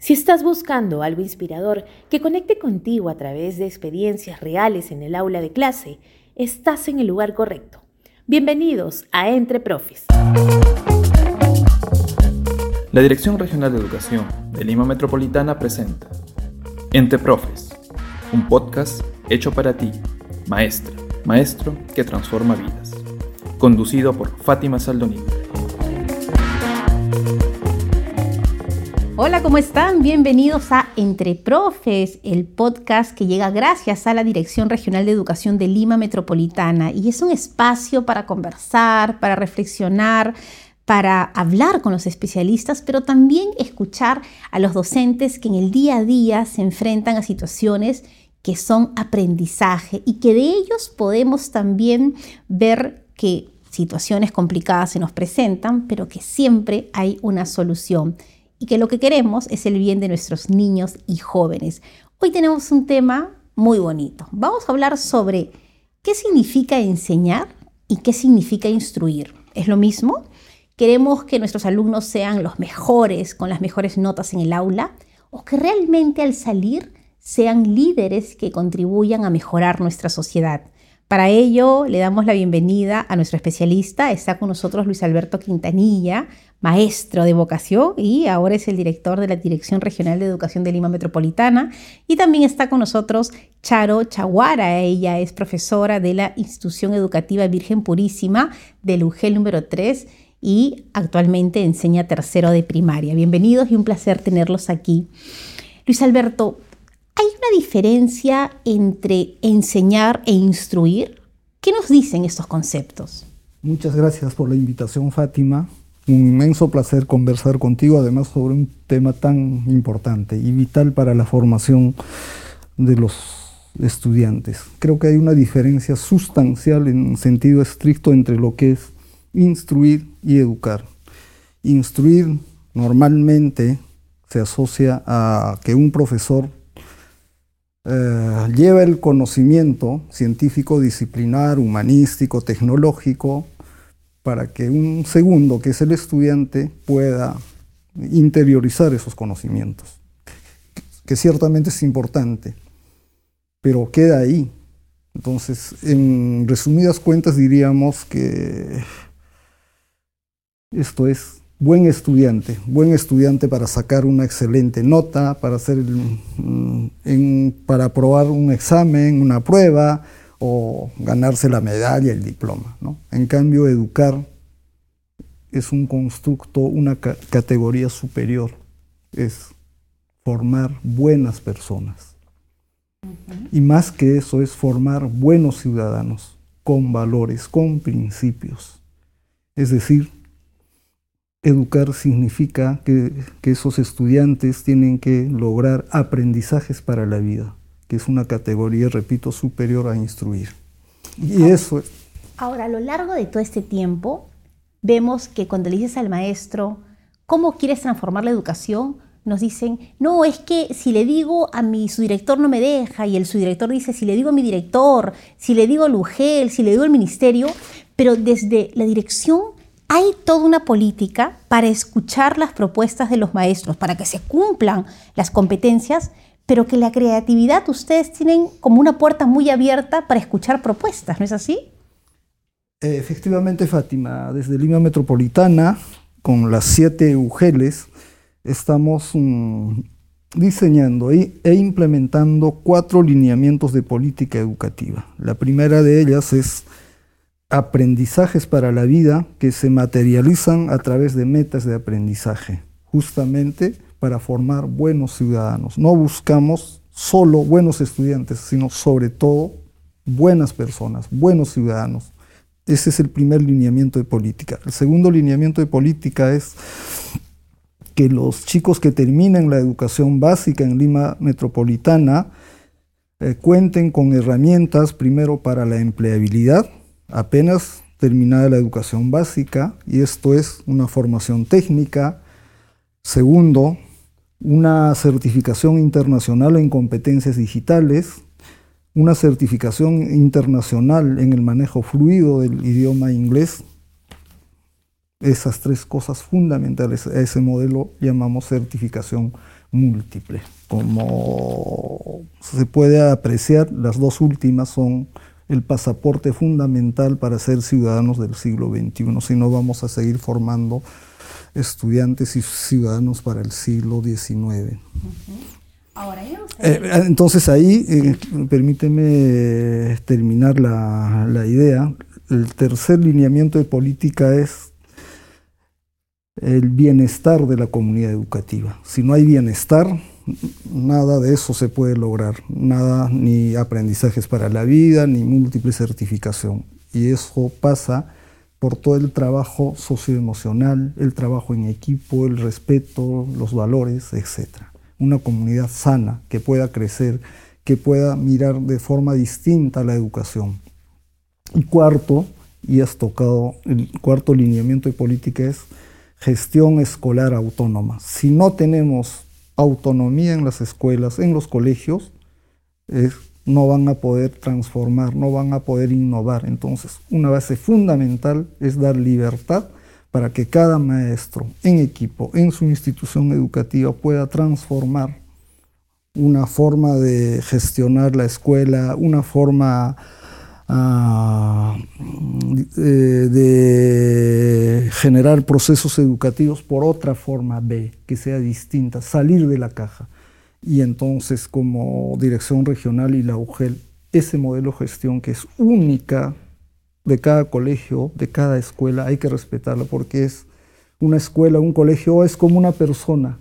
Si estás buscando algo inspirador que conecte contigo a través de experiencias reales en el aula de clase, estás en el lugar correcto. Bienvenidos a Entre Profes. La Dirección Regional de Educación de Lima Metropolitana presenta Entre Profes, un podcast hecho para ti, maestra, maestro que transforma vidas. Conducido por Fátima Saldonino. Hola, ¿cómo están? Bienvenidos a Entre Profes, el podcast que llega gracias a la Dirección Regional de Educación de Lima Metropolitana y es un espacio para conversar, para reflexionar, para hablar con los especialistas, pero también escuchar a los docentes que en el día a día se enfrentan a situaciones que son aprendizaje y que de ellos podemos también ver que situaciones complicadas se nos presentan, pero que siempre hay una solución y que lo que queremos es el bien de nuestros niños y jóvenes. Hoy tenemos un tema muy bonito. Vamos a hablar sobre qué significa enseñar y qué significa instruir. ¿Es lo mismo? ¿Queremos que nuestros alumnos sean los mejores, con las mejores notas en el aula? ¿O que realmente al salir sean líderes que contribuyan a mejorar nuestra sociedad? Para ello, le damos la bienvenida a nuestro especialista. Está con nosotros Luis Alberto Quintanilla, maestro de vocación y ahora es el director de la Dirección Regional de Educación de Lima Metropolitana. Y también está con nosotros Charo Chaguara. Ella es profesora de la Institución Educativa Virgen Purísima del UGEL número 3 y actualmente enseña tercero de primaria. Bienvenidos y un placer tenerlos aquí. Luis Alberto, ¿Hay una diferencia entre enseñar e instruir? ¿Qué nos dicen estos conceptos? Muchas gracias por la invitación, Fátima. Un inmenso placer conversar contigo, además sobre un tema tan importante y vital para la formación de los estudiantes. Creo que hay una diferencia sustancial en sentido estricto entre lo que es instruir y educar. Instruir normalmente se asocia a que un profesor eh, lleva el conocimiento científico, disciplinar, humanístico, tecnológico, para que un segundo, que es el estudiante, pueda interiorizar esos conocimientos, que ciertamente es importante, pero queda ahí. Entonces, en resumidas cuentas diríamos que esto es buen estudiante, buen estudiante para sacar una excelente nota, para, hacer, mm, para aprobar un examen, una prueba o ganarse la medalla, el diploma. En cambio, educar es un constructo, una categoría superior, es formar buenas personas. Y más que eso es formar buenos ciudadanos, con valores, con principios. Es decir, Educar significa que, esos estudiantes tienen que lograr aprendizajes para la vida, que es una categoría, repito, superior a instruir. Y eso Ahora, a lo largo de todo este tiempo, vemos que cuando le dices al maestro, ¿cómo quieres transformar la educación? Nos dicen, no, es que si le digo a mi su director no me deja, y el subdirector dice, si le digo a mi director, si le digo al UGEL, si le digo al ministerio, pero desde la dirección hay toda una política para escuchar las propuestas de los maestros, para que se cumplan las competencias, pero que la creatividad ustedes tienen como una puerta muy abierta para escuchar propuestas, ¿no es así? Efectivamente, Fátima, desde Lima Metropolitana, con las siete UGELES, estamos mm, diseñando e implementando cuatro lineamientos de política educativa. La primera de ellas es aprendizajes para la vida que se materializan a través de metas de aprendizaje, justamente para formar buenos ciudadanos. No buscamos solo buenos estudiantes, sino sobre todo buenas personas, buenos ciudadanos. Ese es el primer lineamiento de política. El segundo lineamiento de política es que los chicos que terminen la educación básica en Lima Metropolitana eh, cuenten con herramientas primero para la empleabilidad, apenas terminada la educación básica, y esto es una formación técnica. Segundo, una certificación internacional en competencias digitales, una certificación internacional en el manejo fluido del idioma inglés. esas tres cosas fundamentales a ese modelo llamamos certificación múltiple. Como se puede apreciar, las dos últimas son el pasaporte fundamental para ser ciudadanos del siglo XXI, si no vamos a seguir formando estudiantes y ciudadanos para el siglo XIX. Eh, entonces ahí, eh, permíteme terminar la, la idea. El tercer lineamiento de política es el bienestar de la comunidad educativa. Si no hay bienestar, nada de eso se puede lograr, nada ni aprendizajes para la vida, ni múltiple certificación. Y eso pasa por todo el trabajo socioemocional, el trabajo en equipo, el respeto, los valores, etc. Una comunidad sana que pueda crecer, que pueda mirar de forma distinta la educación. Y cuarto, y has tocado el cuarto lineamiento de política es gestión escolar autónoma. Si no tenemos autonomía en las escuelas, en los colegios, no van a poder transformar, no van a poder innovar. Entonces, una base fundamental es dar libertad para que cada maestro en equipo, en su institución educativa, pueda transformar una forma de gestionar la escuela, una forma ah, de generar procesos educativos por otra forma B, que sea distinta, salir de la caja. Y entonces como dirección regional y la UGEL, ese modelo de gestión que es única de cada colegio, de cada escuela, hay que respetarlo porque es una escuela, un colegio, es como una persona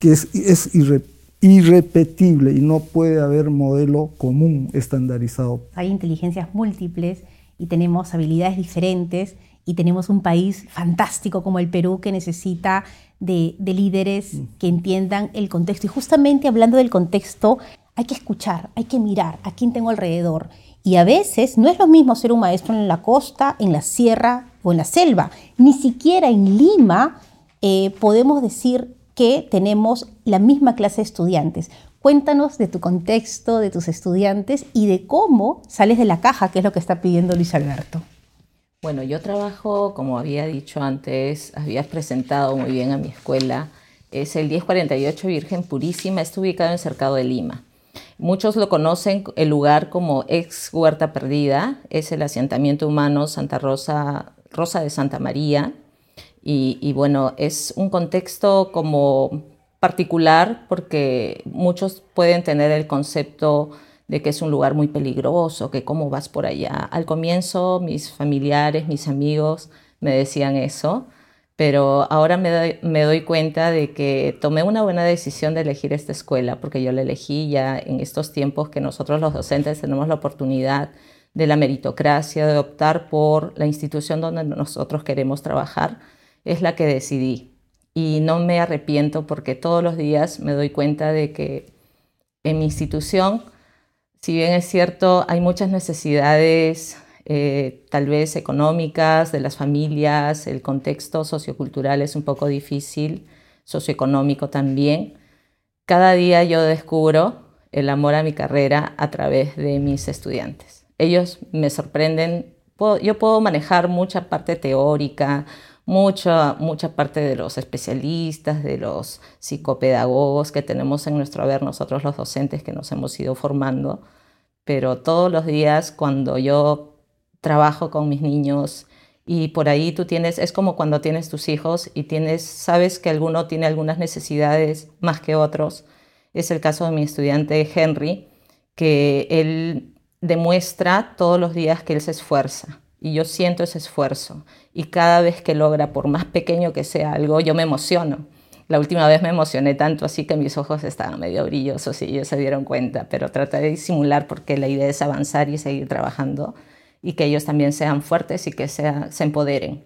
que es, es irrepetible y no puede haber modelo común estandarizado. Hay inteligencias múltiples y tenemos habilidades diferentes y tenemos un país fantástico como el Perú que necesita de, líderes mm. que entiendan el contexto. Y justamente hablando del contexto, hay que escuchar, hay que mirar a quién tengo alrededor. Y a veces no es lo mismo ser un maestro en la costa, en la sierra o en la selva. Ni siquiera en Lima eh, podemos decir que tenemos la misma clase de estudiantes. Cuéntanos de tu contexto, de tus estudiantes y de cómo sales de la caja, que es lo que está pidiendo Luis Alberto. Bueno, yo trabajo, como había dicho antes, habías presentado muy bien a mi escuela. Es el 1048 Virgen Purísima, está ubicado en Cercado de Lima. Muchos lo conocen el lugar como ex Huerta Perdida, es el asentamiento humano Santa Rosa, Rosa de Santa María. Y, bueno, es un contexto como particular porque muchos pueden tener el concepto de que es un lugar muy peligroso, que cómo vas por allá. Al comienzo mis familiares, mis amigos me decían eso, pero ahora me doy, cuenta de que tomé una buena decisión de elegir esta escuela, porque yo la elegí ya en estos tiempos que nosotros los docentes tenemos la oportunidad de la meritocracia, de optar por la institución donde nosotros queremos trabajar, es la que decidí. Y no me arrepiento porque todos los días me doy cuenta de que en mi institución si bien es cierto, hay muchas necesidades eh, tal vez económicas de las familias, el contexto sociocultural es un poco difícil, socioeconómico también. Cada día yo descubro el amor a mi carrera a través de mis estudiantes. Ellos me sorprenden, yo puedo manejar mucha parte teórica, mucha, mucha parte de los especialistas, de los psicopedagogos que tenemos en nuestro haber, nosotros los docentes que nos hemos ido formando, pero todos los días cuando yo trabajo con mis niños y por ahí tú tienes, es como cuando tienes tus hijos y tienes, sabes que alguno tiene algunas necesidades más que otros. Es el caso de mi estudiante Henry, que él demuestra todos los días que él se esfuerza y yo siento ese esfuerzo y cada vez que logra, por más pequeño que sea algo, yo me emociono. La última vez me emocioné tanto así que mis ojos estaban medio brillosos y ellos se dieron cuenta, pero traté de disimular porque la idea es avanzar y seguir trabajando y que ellos también sean fuertes y que se empoderen.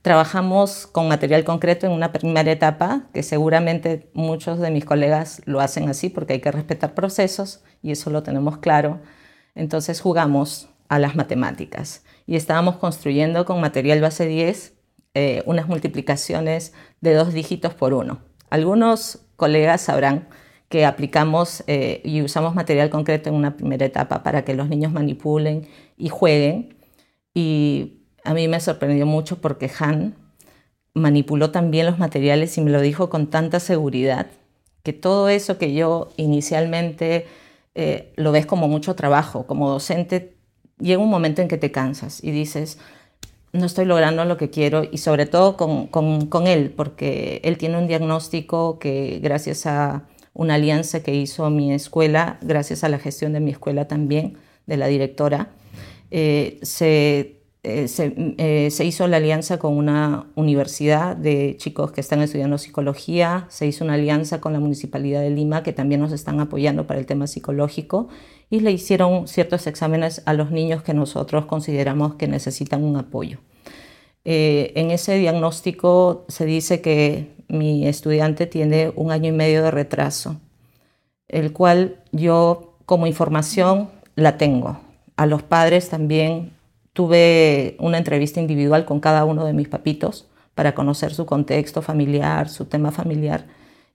Trabajamos con material concreto en una primera etapa, que seguramente muchos de mis colegas lo hacen así porque hay que respetar procesos y eso lo tenemos claro. Entonces jugamos a las matemáticas y estábamos construyendo con material base 10 eh, unas multiplicaciones de dos dígitos por uno. Algunos colegas sabrán que aplicamos eh, y usamos material concreto en una primera etapa para que los niños manipulen y jueguen. Y a mí me sorprendió mucho porque Han manipuló también los materiales y me lo dijo con tanta seguridad que todo eso que yo inicialmente eh, lo ves como mucho trabajo, como docente, llega un momento en que te cansas y dices, no estoy logrando lo que quiero y sobre todo con, con, él, porque él tiene un diagnóstico que gracias a una alianza que hizo mi escuela, gracias a la gestión de mi escuela también, de la directora, eh, se eh, eh, se, hizo la alianza con una universidad de chicos que están estudiando psicología, se hizo una alianza con la Municipalidad de Lima que también nos están apoyando para el tema psicológico y le hicieron ciertos exámenes a los niños que nosotros consideramos que necesitan un apoyo. Eh, en ese diagnóstico se dice que mi estudiante tiene un año y medio de retraso, el cual yo como información la tengo. A los padres también Tuve una entrevista individual con cada uno de mis papitos para conocer su contexto familiar, su tema familiar,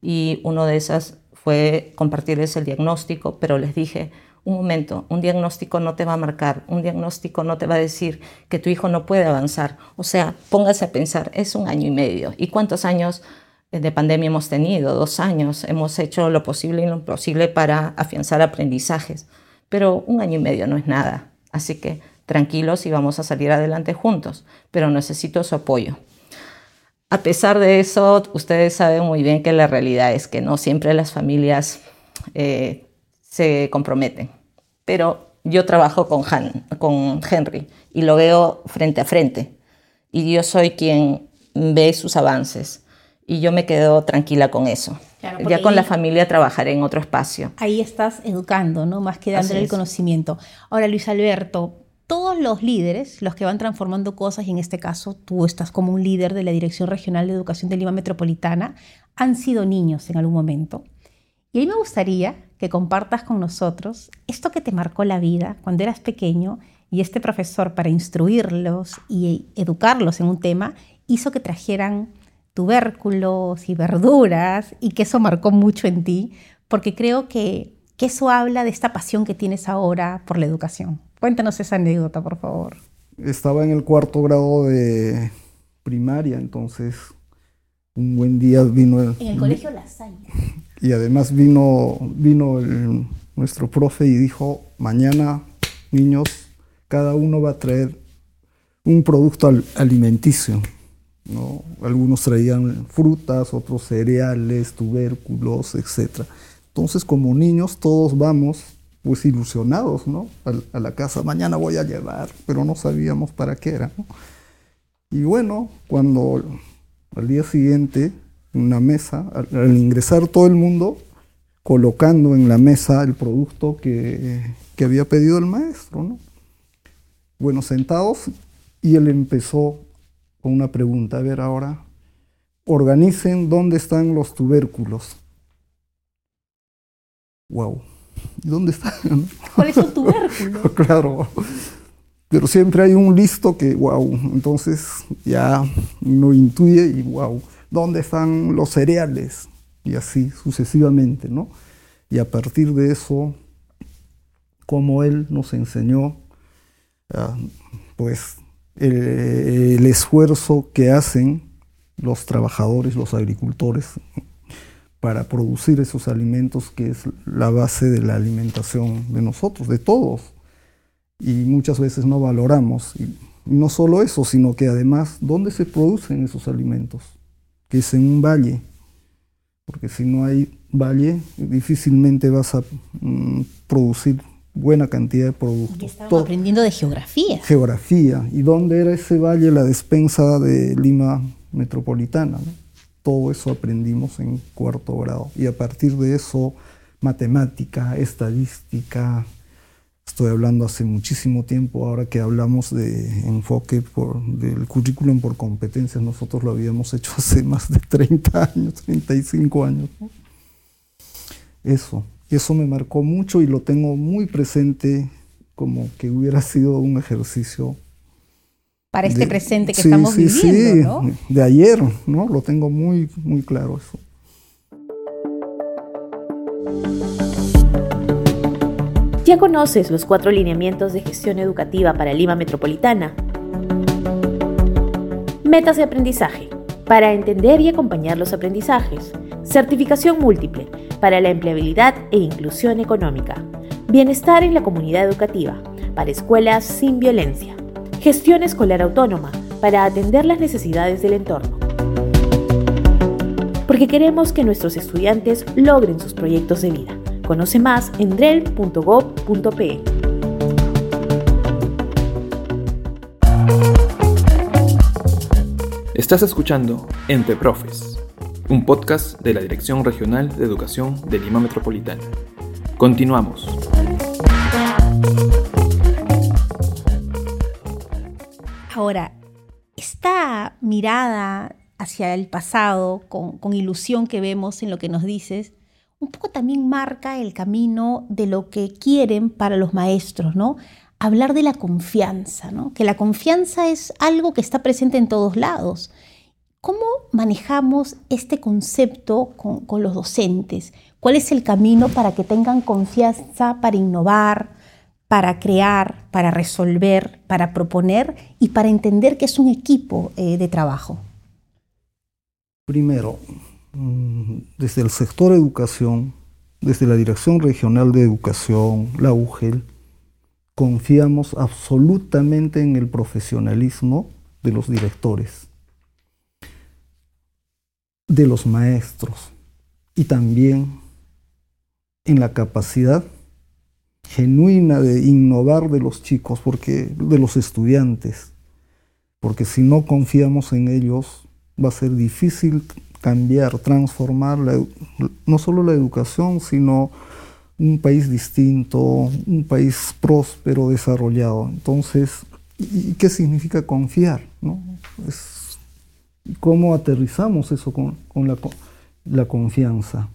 y uno de esas fue compartirles el diagnóstico, pero les dije, un momento, un diagnóstico no te va a marcar, un diagnóstico no te va a decir que tu hijo no puede avanzar. O sea, póngase a pensar, es un año y medio. ¿Y cuántos años de pandemia hemos tenido? Dos años. Hemos hecho lo posible y lo imposible para afianzar aprendizajes. Pero un año y medio no es nada. Así que tranquilos y vamos a salir adelante juntos, pero necesito su apoyo. A pesar de eso, ustedes saben muy bien que la realidad es que no siempre las familias eh, se comprometen, pero yo trabajo con, con Henry y lo veo frente a frente y yo soy quien ve sus avances y yo me quedo tranquila con eso. ya con la familia trabajaré en otro espacio. Ahí estás educando, ¿no? Más que dándole el conocimiento. Ahora, Luis Alberto, todos los líderes, los que van transformando cosas, y en este caso tú estás como un líder de la Dirección Regional de Educación de Lima Metropolitana, han sido niños en algún momento. Y a mí me gustaría que compartas con nosotros esto que te marcó la vida cuando eras pequeño y este profesor para instruirlos y educarlos en un tema hizo que trajeran tubérculos y verduras y que eso marcó mucho en ti, porque creo que, que eso habla de esta pasión que tienes ahora por la educación. Cuéntanos esa anécdota, por favor. Estaba en el cuarto grado de primaria, entonces un buen día vino el... En el colegio La Salle. Y además vino, vino nuestro profe y dijo, mañana, niños, cada uno va a traer un producto alimenticio. ¿no? Algunos traían frutas, otros cereales, tubérculos, etc. Entonces, como niños, todos vamos pues ilusionados, ¿no? A, la casa, mañana voy a llevar, pero no sabíamos para qué era. Y bueno, cuando al día siguiente, en una mesa, al, ingresar todo el mundo, colocando en la mesa el producto que, que había pedido el maestro, ¿no? Bueno, sentados, y él empezó con una pregunta, a ver ahora, organicen dónde están los tubérculos. Wow ¿Y dónde está? ¿Cuál es su tubérculo? claro. Pero siempre hay un listo que, wow, entonces ya uno intuye y, wow, ¿dónde están los cereales? Y así sucesivamente, ¿no? Y a partir de eso, como él nos enseñó, ah, pues el esfuerzo que hacen los trabajadores, los agricultores, para producir esos alimentos que es la base de la alimentación de nosotros, de todos. Y muchas veces no valoramos. Y no solo eso, sino que además, ¿dónde se producen esos alimentos? Que es en un valle. Porque si no hay valle, difícilmente vas a mm, producir buena cantidad de productos. Estamos aprendiendo de geografía. Geografía. ¿Y dónde era ese valle, la despensa de Lima metropolitana? ¿no? Todo eso aprendimos en cuarto grado. Y a partir de eso, matemática, estadística, estoy hablando hace muchísimo tiempo, ahora que hablamos de enfoque por, del currículum por competencias, nosotros lo habíamos hecho hace más de 30 años, 35 años. Eso, eso me marcó mucho y lo tengo muy presente como que hubiera sido un ejercicio para este presente que estamos viviendo, sí. De ayer, ¿no? Lo tengo muy, muy claro eso. ¿Ya conoces los cuatro lineamientos de gestión educativa para Lima Metropolitana? Metas de aprendizaje, para entender y acompañar los aprendizajes. Certificación múltiple para la empleabilidad e inclusión económica. Bienestar en la comunidad educativa para escuelas sin violencia. Gestión escolar autónoma para atender las necesidades del entorno. Porque queremos que nuestros estudiantes logren sus proyectos de vida. Conoce más en drel.gov.pe. Estás escuchando Entre Profes, un podcast de la Dirección Regional de Educación de Lima Metropolitana. Continuamos. Ahora, esta mirada hacia el pasado, con, ilusión que vemos en lo que nos dices, un poco también marca el camino de lo que quieren para los maestros, ¿no? hablar de la confianza, ¿no? que la confianza es algo que está presente en todos lados. ¿Cómo manejamos este concepto con, con, los docentes? ¿Cuál es el camino para que tengan confianza para innovar, para crear, para resolver, para proponer y para entender que es un equipo eh, de trabajo? Primero, mm, desde el sector educación, desde la Dirección Regional de Educación, la UGEL, confiamos absolutamente en el profesionalismo de los directores, de los maestros y también en la capacidad genuina de innovar de los chicos, porque de los estudiantes, porque si no confiamos en ellos va a ser difícil cambiar, transformar no solo la educación, sino un país distinto, un país próspero, desarrollado. Entonces, ¿y qué significa confiar? ¿no? Es, ¿Cómo aterrizamos eso con, con la, la, confianza?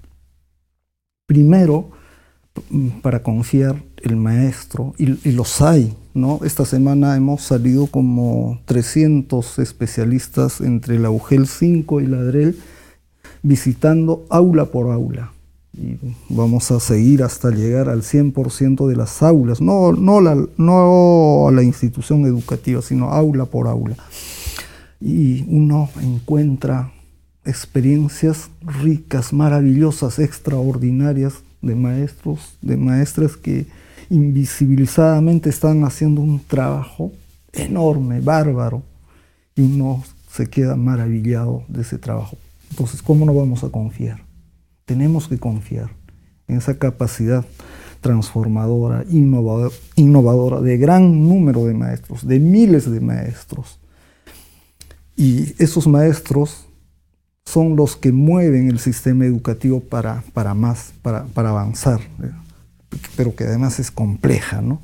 Primero, para confiar el maestro, y, y, los hay, ¿no? Esta semana hemos salido como 300 especialistas entre la UGEL 5 y la DREL visitando aula por aula y vamos a seguir hasta llegar al 100% de las aulas, no, no, la, no la institución educativa, sino aula por aula. Y uno encuentra experiencias ricas, maravillosas, extraordinarias de maestros, de maestras que invisibilizadamente están haciendo un trabajo enorme, bárbaro, y uno se queda maravillado de ese trabajo. Entonces, ¿cómo no vamos a confiar? Tenemos que confiar en esa capacidad transformadora, innovadora, de gran número de maestros, de miles de maestros. Y esos maestros son los que mueven el sistema educativo para, para más, para, para avanzar, pero que además es compleja, ¿no?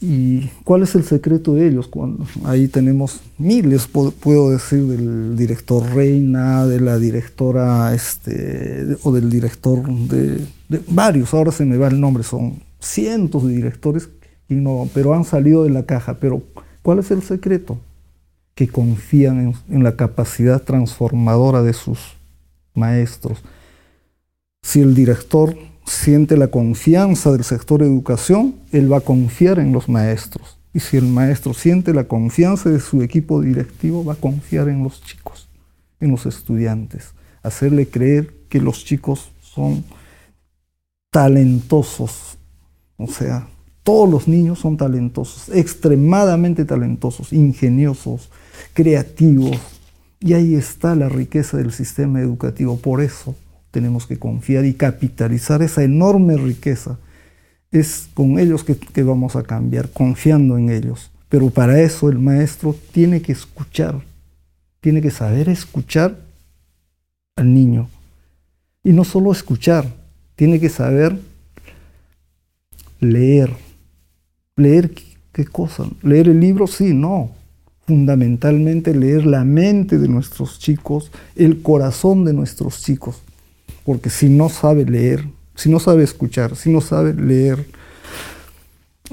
¿Y cuál es el secreto de ellos? Cuando ahí tenemos miles, puedo decir, del director Reina, de la directora, este, o del director de, varios, ahora se me va el nombre, son cientos de directores que pero han salido de la caja. Pero, ¿cuál es el secreto? Que confían en, la capacidad transformadora de sus maestros. Si el director siente la confianza del sector educación, él va a confiar en los maestros. Y si el maestro siente la confianza de su equipo directivo, va a confiar en los chicos, en los estudiantes, hacerle creer que los chicos son talentosos. O sea, todos los niños son talentosos, extremadamente talentosos, ingeniosos, creativos. Y ahí está la riqueza del sistema educativo. Por eso tenemos que confiar y capitalizar esa enorme riqueza. Es con ellos que, vamos a cambiar, confiando en ellos. Pero para eso el maestro tiene que escuchar, tiene que saber escuchar al niño. Y no solo escuchar, tiene que saber leer. ¿Leer qué cosa? ¿Leer el libro? Sí, no. Fundamentalmente leer la mente de nuestros chicos, el corazón de nuestros chicos porque si no sabe leer, si no sabe escuchar, si no sabe leer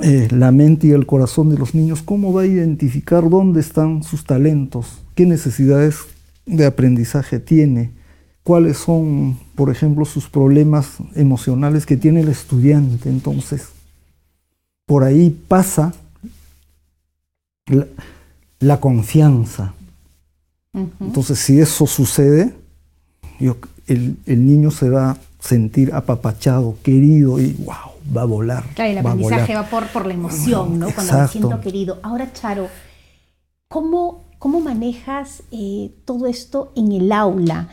eh, la mente y el corazón de los niños, ¿cómo va a identificar dónde están sus talentos? ¿Qué necesidades de aprendizaje tiene? ¿Cuáles son, por ejemplo, sus problemas emocionales que tiene el estudiante? Entonces, por ahí pasa la, la confianza. Entonces, si eso sucede, el, niño se va a sentir apapachado, querido y wow, va a volar. Claro, el aprendizaje va, por, por la emoción, ¿no? Cuando me siento querido. Ahora, Charo, ¿cómo, cómo manejas eh, todo esto en el aula?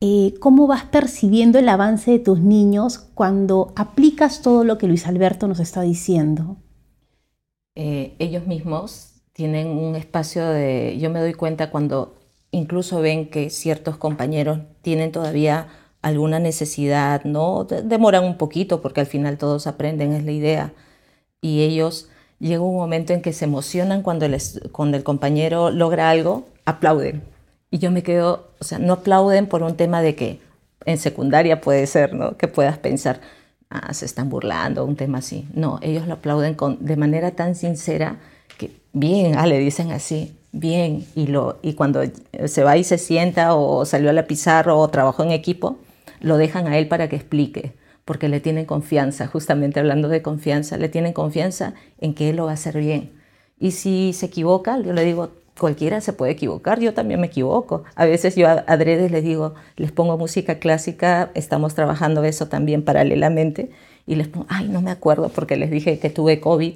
Eh, ¿Cómo vas percibiendo el avance de tus niños cuando aplicas todo lo que Luis Alberto nos está diciendo? Eh, ellos mismos tienen un espacio de... Yo me doy cuenta cuando incluso ven que ciertos compañeros tienen todavía alguna necesidad, ¿no? Demoran un poquito porque al final todos aprenden, es la idea. Y ellos llega un momento en que se emocionan cuando, les, cuando el compañero logra algo, aplauden. Y yo me quedo, o sea, no aplauden por un tema de que en secundaria puede ser, ¿no? Que puedas pensar, ah, se están burlando, un tema así. No, ellos lo aplauden con, de manera tan sincera que, bien, ah, le dicen así, bien, y, lo, y cuando se va y se sienta o salió a la pizarra o trabajó en equipo, lo dejan a él para que explique, porque le tienen confianza, justamente hablando de confianza, le tienen confianza en que él lo va a hacer bien. Y si se equivoca, yo le digo, cualquiera se puede equivocar, yo también me equivoco. A veces yo a adrede les digo, les pongo música clásica, estamos trabajando eso también paralelamente, y les pongo, ay, no me acuerdo porque les dije que tuve COVID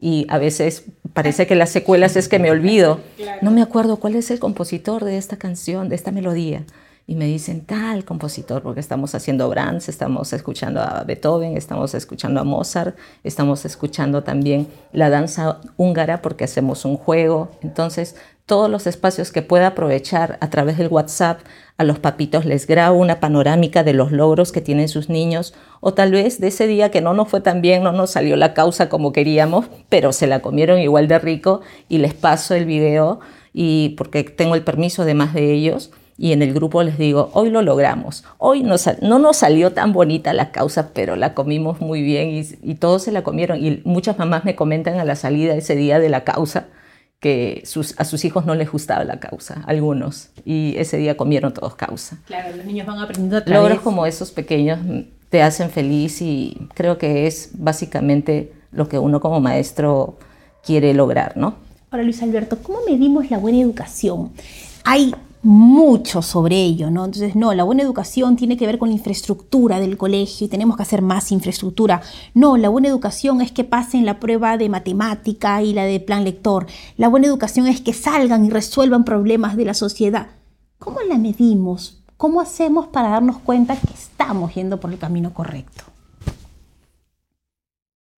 y a veces parece que las secuelas es que me olvido. No me acuerdo cuál es el compositor de esta canción, de esta melodía. Y me dicen tal compositor, porque estamos haciendo Brahms, estamos escuchando a Beethoven, estamos escuchando a Mozart, estamos escuchando también la danza húngara porque hacemos un juego. Entonces, todos los espacios que pueda aprovechar a través del WhatsApp, a los papitos les grabo una panorámica de los logros que tienen sus niños o tal vez de ese día que no nos fue tan bien, no nos salió la causa como queríamos, pero se la comieron igual de rico y les paso el video y porque tengo el permiso de más de ellos y en el grupo les digo, hoy lo logramos, hoy no, no nos salió tan bonita la causa, pero la comimos muy bien y, y, todos se la comieron y muchas mamás me comentan a la salida ese día de la causa que sus, a sus hijos no les gustaba la causa, algunos, y ese día comieron todos causa. Claro, los niños van aprendiendo a Logros como esos pequeños te hacen feliz y creo que es básicamente lo que uno como maestro quiere lograr, ¿no? Ahora, Luis Alberto, ¿cómo medimos la buena educación? Hay mucho sobre ello, ¿no? Entonces, no, la buena educación tiene que ver con la infraestructura del colegio y tenemos que hacer más infraestructura. No, la buena educación es que pasen la prueba de matemática y la de plan lector. La buena educación es que salgan y resuelvan problemas de la sociedad. ¿Cómo la medimos? ¿Cómo hacemos para darnos cuenta que estamos yendo por el camino correcto?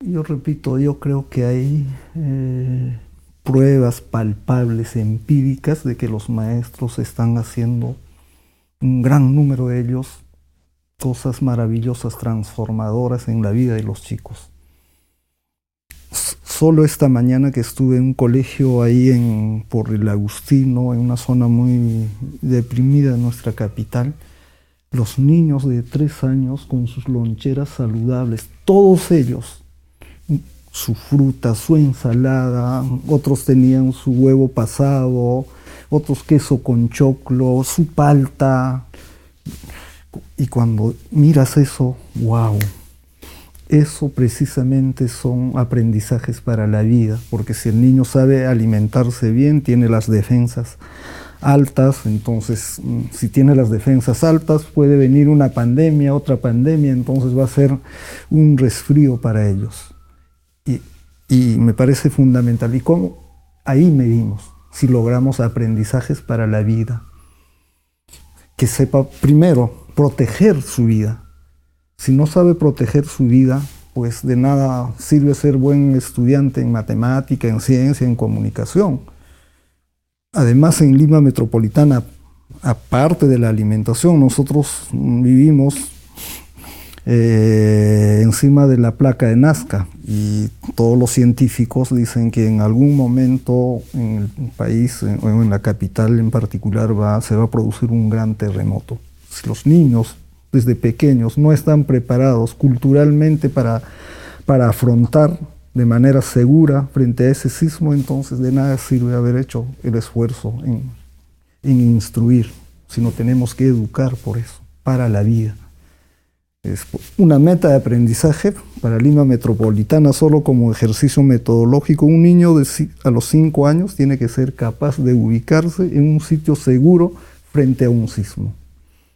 Yo repito, yo creo que hay eh, pruebas palpables, empíricas, de que los maestros están haciendo, un gran número de ellos, cosas maravillosas, transformadoras en la vida de los chicos. Solo esta mañana que estuve en un colegio ahí en, por el Agustino, en una zona muy deprimida de nuestra capital, los niños de tres años con sus loncheras saludables, todos ellos, su fruta, su ensalada, otros tenían su huevo pasado, otros queso con choclo, su palta. Y cuando miras eso, wow, eso precisamente son aprendizajes para la vida, porque si el niño sabe alimentarse bien, tiene las defensas altas, entonces mm, si tiene las defensas altas puede venir una pandemia, otra pandemia, entonces va a ser un resfrío para ellos. Y, y me parece fundamental. ¿Y cómo? Ahí medimos si logramos aprendizajes para la vida. Que sepa primero proteger su vida, si no sabe proteger su vida, pues de nada sirve ser buen estudiante en matemática, en ciencia, en comunicación. Además, en Lima Metropolitana, aparte de la alimentación, nosotros vivimos eh, encima de la placa de Nazca y todos los científicos dicen que en algún momento en el país o en la capital en particular se va a producir un gran terremoto. Si los niños desde pequeños no están preparados culturalmente para, para afrontar de manera segura frente a ese sismo, entonces de nada sirve haber hecho el esfuerzo en, en instruir, sino tenemos que educar por eso, para la vida. Es una meta de aprendizaje para Lima Metropolitana, solo como ejercicio metodológico. Un niño a los 5 años tiene que ser capaz de ubicarse en un sitio seguro frente a un sismo.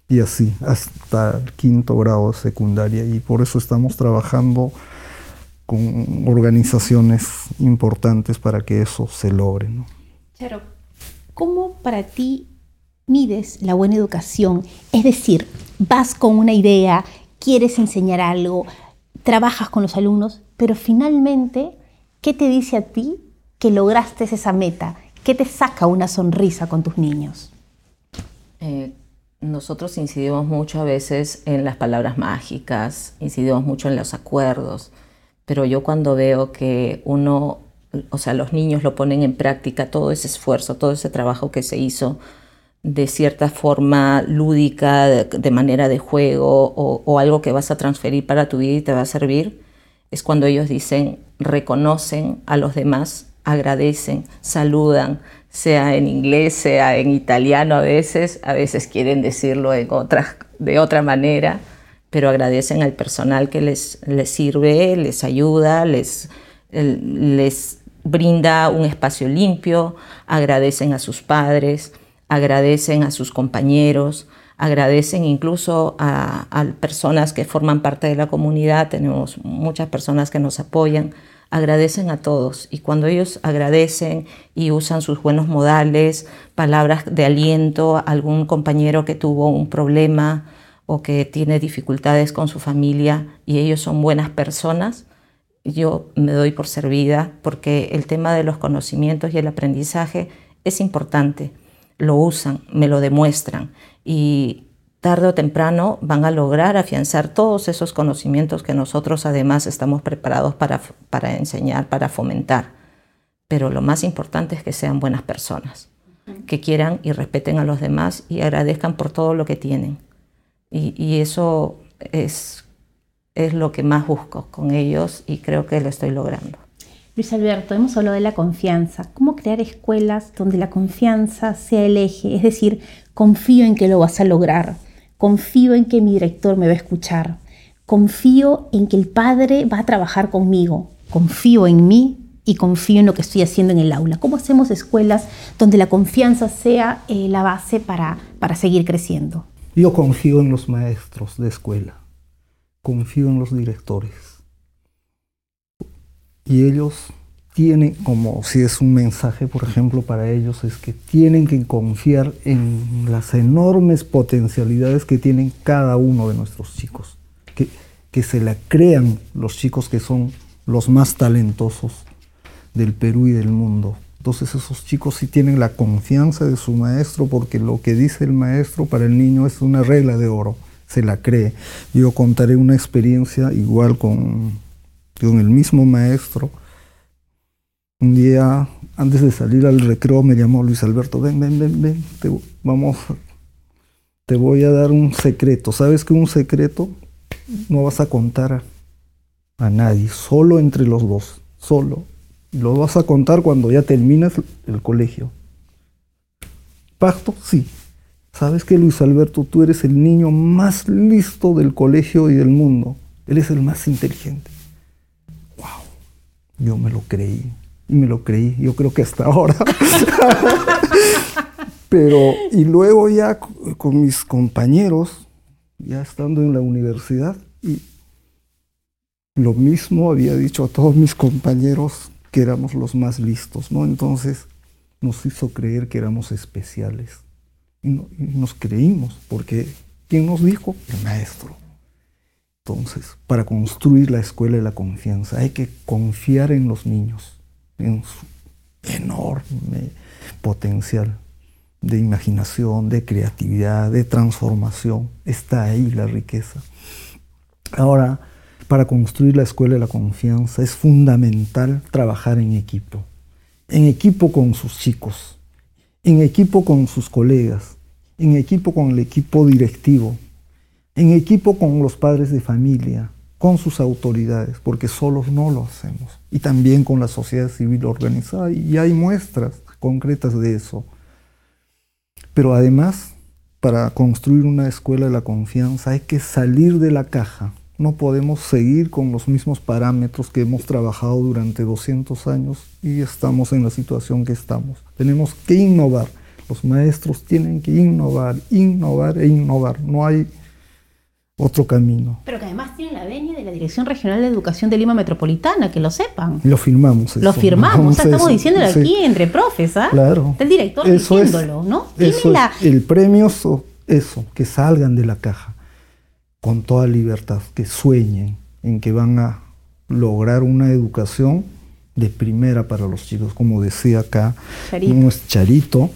Y así, hasta el quinto grado de secundaria. Y por eso estamos trabajando con organizaciones importantes para que eso se logre. ¿no? Claro. ¿Cómo para ti mides la buena educación? Es decir, vas con una idea, quieres enseñar algo, trabajas con los alumnos, pero finalmente, ¿qué te dice a ti que lograste esa meta? ¿Qué te saca una sonrisa con tus niños? Eh, nosotros incidimos mucho a veces en las palabras mágicas, incidimos mucho en los acuerdos, pero yo cuando veo que uno, o sea, los niños lo ponen en práctica, todo ese esfuerzo, todo ese trabajo que se hizo de cierta forma lúdica, de, manera de juego o, algo que vas a transferir para tu vida y te va a servir, es cuando ellos dicen, reconocen a los demás, agradecen, saludan, sea en inglés, sea en italiano a veces, a veces quieren decirlo en otra, de otra manera, pero agradecen al personal que les, les sirve, les ayuda, les, les brinda un espacio limpio, agradecen a sus padres, agradecen a sus compañeros, agradecen incluso a, a personas que forman parte de la comunidad, tenemos muchas personas que nos apoyan, agradecen a todos. Y cuando ellos agradecen y usan sus buenos modales, palabras de aliento a algún compañero que tuvo un problema o que tiene dificultades con su familia y ellos son buenas personas, yo me doy por servida porque el tema de los conocimientos y el aprendizaje es importante. Lo usan, me lo demuestran y tarde o temprano van a lograr afianzar todos esos conocimientos que nosotros además estamos preparados para, para enseñar, para fomentar. Pero lo más importante es que sean buenas personas, que quieran y respeten a los demás y agradezcan por todo lo que tienen. Y, y eso es, es lo que más busco con ellos y creo que lo estoy logrando. Luis Alberto, hemos hablado de la confianza. ¿Cómo crear escuelas donde la confianza sea el eje? Es decir, confío en que lo vas a lograr confío en que mi director me va a escuchar, confío en que el padre va a trabajar conmigo, confío en mí y confío en lo que estoy haciendo en el aula. ¿Cómo hacemos escuelas donde la confianza sea eh, la base para, para seguir creciendo? Yo confío en los maestros de escuela, confío en los directores. Y ellos tienen, como si es un mensaje, por ejemplo, para ellos, es que tienen que confiar en las enormes potencialidades que tienen cada uno de nuestros chicos, que, que se la crean los chicos que son los más talentosos del Perú y del mundo. Entonces esos chicos sí tienen la confianza de su maestro porque lo que dice el maestro para el niño es una regla de oro, se la cree. Yo contaré una experiencia igual con, con el mismo maestro un día, antes de salir al recreo, me llamó Luis Alberto, ven, ven, ven, ven, te, vamos, te voy a dar un secreto. ¿Sabes que un secreto no vas a contar a, nadie, solo entre los dos, solo. Lo vas a contar cuando ya terminas el colegio. ¿Pacto? Sí. ¿Sabes que Luis Alberto, tú eres el niño más listo del colegio y del mundo? Él es el más inteligente. Yo me lo creí y me lo creí, yo creo que hasta ahora. Pero, y luego ya con mis compañeros, ya estando en la universidad, y lo mismo había dicho a todos mis compañeros que éramos los más listos, ¿no? Entonces nos hizo creer que éramos especiales. Y, y nos creímos, porque ¿quién nos dijo? El maestro. Entonces, para construir la escuela de la confianza, hay que confiar en los niños en su enorme potencial de imaginación, de creatividad, de transformación. Está ahí la riqueza. Ahora, para construir la escuela de la confianza es fundamental trabajar en equipo. En equipo con sus chicos, en equipo con sus colegas, en equipo con el equipo directivo, en equipo con los padres de familia, con sus autoridades, porque solos no lo hacemos, y también con la sociedad civil organizada, y hay muestras concretas de eso. Pero además para construir una escuela de la confianza hay que salir de la caja. No podemos seguir con los mismos parámetros que hemos trabajado durante 200 años y estamos en la situación que estamos. Tenemos que innovar. Los maestros tienen que innovar, innovar e innovar. No hay otro camino. Pero que además tiene la venia de la Dirección Regional de Educación de Lima Metropolitana, que lo sepan. Lo firmamos. Lo firmamos, estamos diciéndolo aquí entre profes, ¿ah? Claro. el director diciéndolo, ¿no? Eso el premio, eso, que salgan de la caja con toda libertad, que sueñen en que van a lograr una educación de primera para los chicos, como decía acá, Charito. Charito,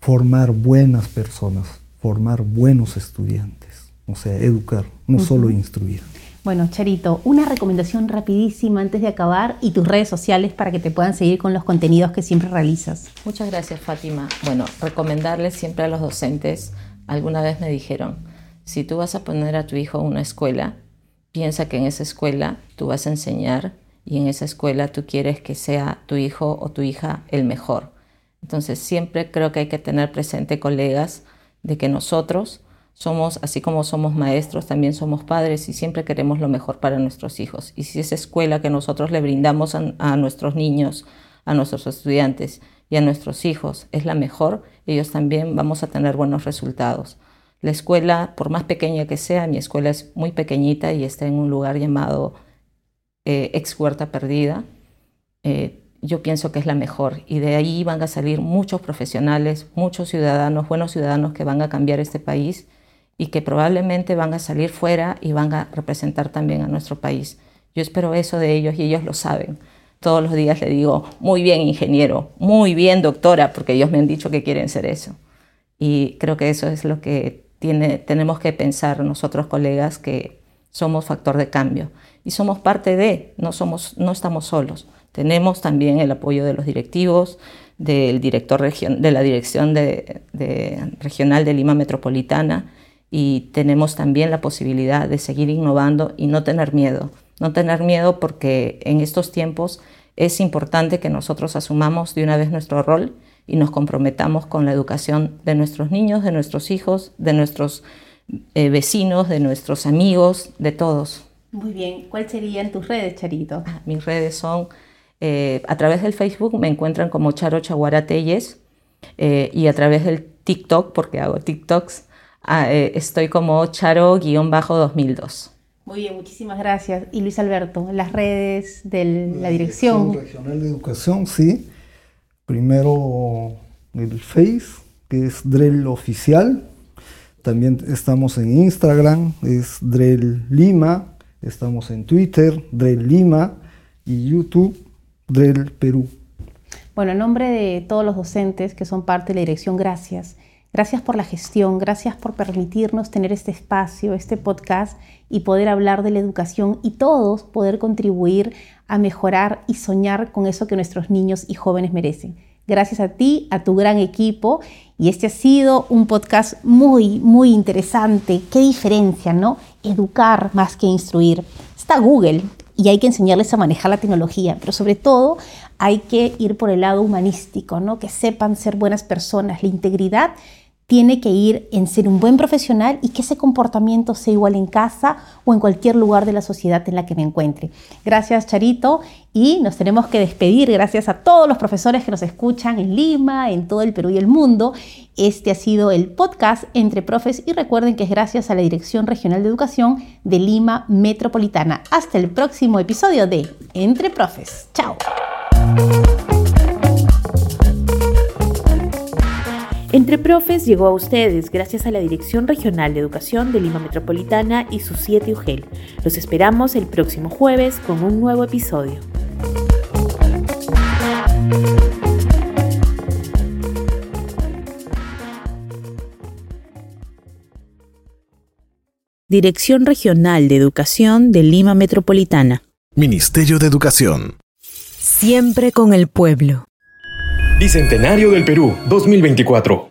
formar buenas personas, formar buenos estudiantes o sea, educar, no solo instruir. Bueno, Charito, una recomendación rapidísima antes de acabar y tus redes sociales para que te puedan seguir con los contenidos que siempre realizas. Muchas gracias, Fátima. Bueno, recomendarles siempre a los docentes, alguna vez me dijeron, si tú vas a poner a tu hijo en una escuela, piensa que en esa escuela tú vas a enseñar y en esa escuela tú quieres que sea tu hijo o tu hija el mejor. Entonces siempre creo que hay que tener presente, colegas, de que nosotros somos, así como somos maestros, también somos padres y siempre queremos lo mejor para nuestros hijos. Y si esa escuela que nosotros le brindamos a, nuestros niños, a nuestros estudiantes y a nuestros hijos es la mejor, ellos también vamos a tener buenos resultados. La escuela, por más pequeña que sea, mi escuela es muy pequeñita y está en un lugar llamado eh, Ex Huerta Perdida. Eh, yo pienso que es la mejor y de ahí van a salir muchos profesionales, muchos ciudadanos, buenos ciudadanos que van a cambiar este país y que probablemente van a salir fuera y van a representar también a nuestro país. Yo espero eso de ellos y ellos lo saben. Todos los días le digo, muy bien ingeniero, muy bien doctora, porque ellos me han dicho que quieren ser eso. Y creo que eso es lo que tiene, tenemos que pensar nosotros colegas, que somos factor de cambio. Y somos parte de, no, somos, no estamos solos. Tenemos también el apoyo de los directivos, del director de la Dirección de, Regional de Lima Metropolitana, y tenemos también la posibilidad de seguir innovando y no tener miedo. No tener miedo porque en estos tiempos es importante que nosotros asumamos de una vez nuestro rol y nos comprometamos con la educación de nuestros niños, de nuestros hijos, de nuestros eh, vecinos, de nuestros amigos, de todos. Muy bien. ¿Cuáles serían tus redes, Charito? Ah, mis redes son, eh, a través del Facebook me encuentran como Charo Chaguara eh, y a través del TikTok, porque hago TikToks, estoy como Charo-2002. Muy bien, muchísimas gracias. Y Luis Alberto, las redes de la, dirección. Regional de Educación, sí. Primero el Face, que es Drell Oficial. También estamos en Instagram, es Drell Lima. Estamos en Twitter, Drell Lima. Y YouTube, Drell Perú. Bueno, en nombre de todos los docentes que son parte de la dirección, gracias. Gracias por la gestión, gracias por permitirnos tener este espacio, este podcast y poder hablar de la educación y todos poder contribuir a mejorar y soñar con eso que nuestros niños y jóvenes merecen. Gracias a ti, a tu gran equipo y este ha sido un podcast muy, muy interesante. Qué diferencia, ¿no? Educar más que instruir. Está Google y hay que enseñarles a manejar la tecnología, pero sobre todo hay que ir por el lado humanístico, ¿no? Que sepan ser buenas personas, la integridad tiene que ir en ser un buen profesional y que ese comportamiento sea igual en casa o en cualquier lugar de la sociedad en la que me encuentre. Gracias Charito y nos tenemos que despedir gracias a todos los profesores que nos escuchan en Lima, en todo el Perú y el mundo. Este ha sido el podcast Entre Profes y recuerden que es gracias a la Dirección Regional de Educación de Lima Metropolitana. Hasta el próximo episodio de Entre Profes. Chao. Entre Profes llegó a ustedes gracias a la Dirección Regional de Educación de Lima Metropolitana y su 7 UGEL. Los esperamos el próximo jueves con un nuevo episodio. Dirección Regional de Educación de Lima Metropolitana. Ministerio de Educación. Siempre con el pueblo. Bicentenario del Perú 2024.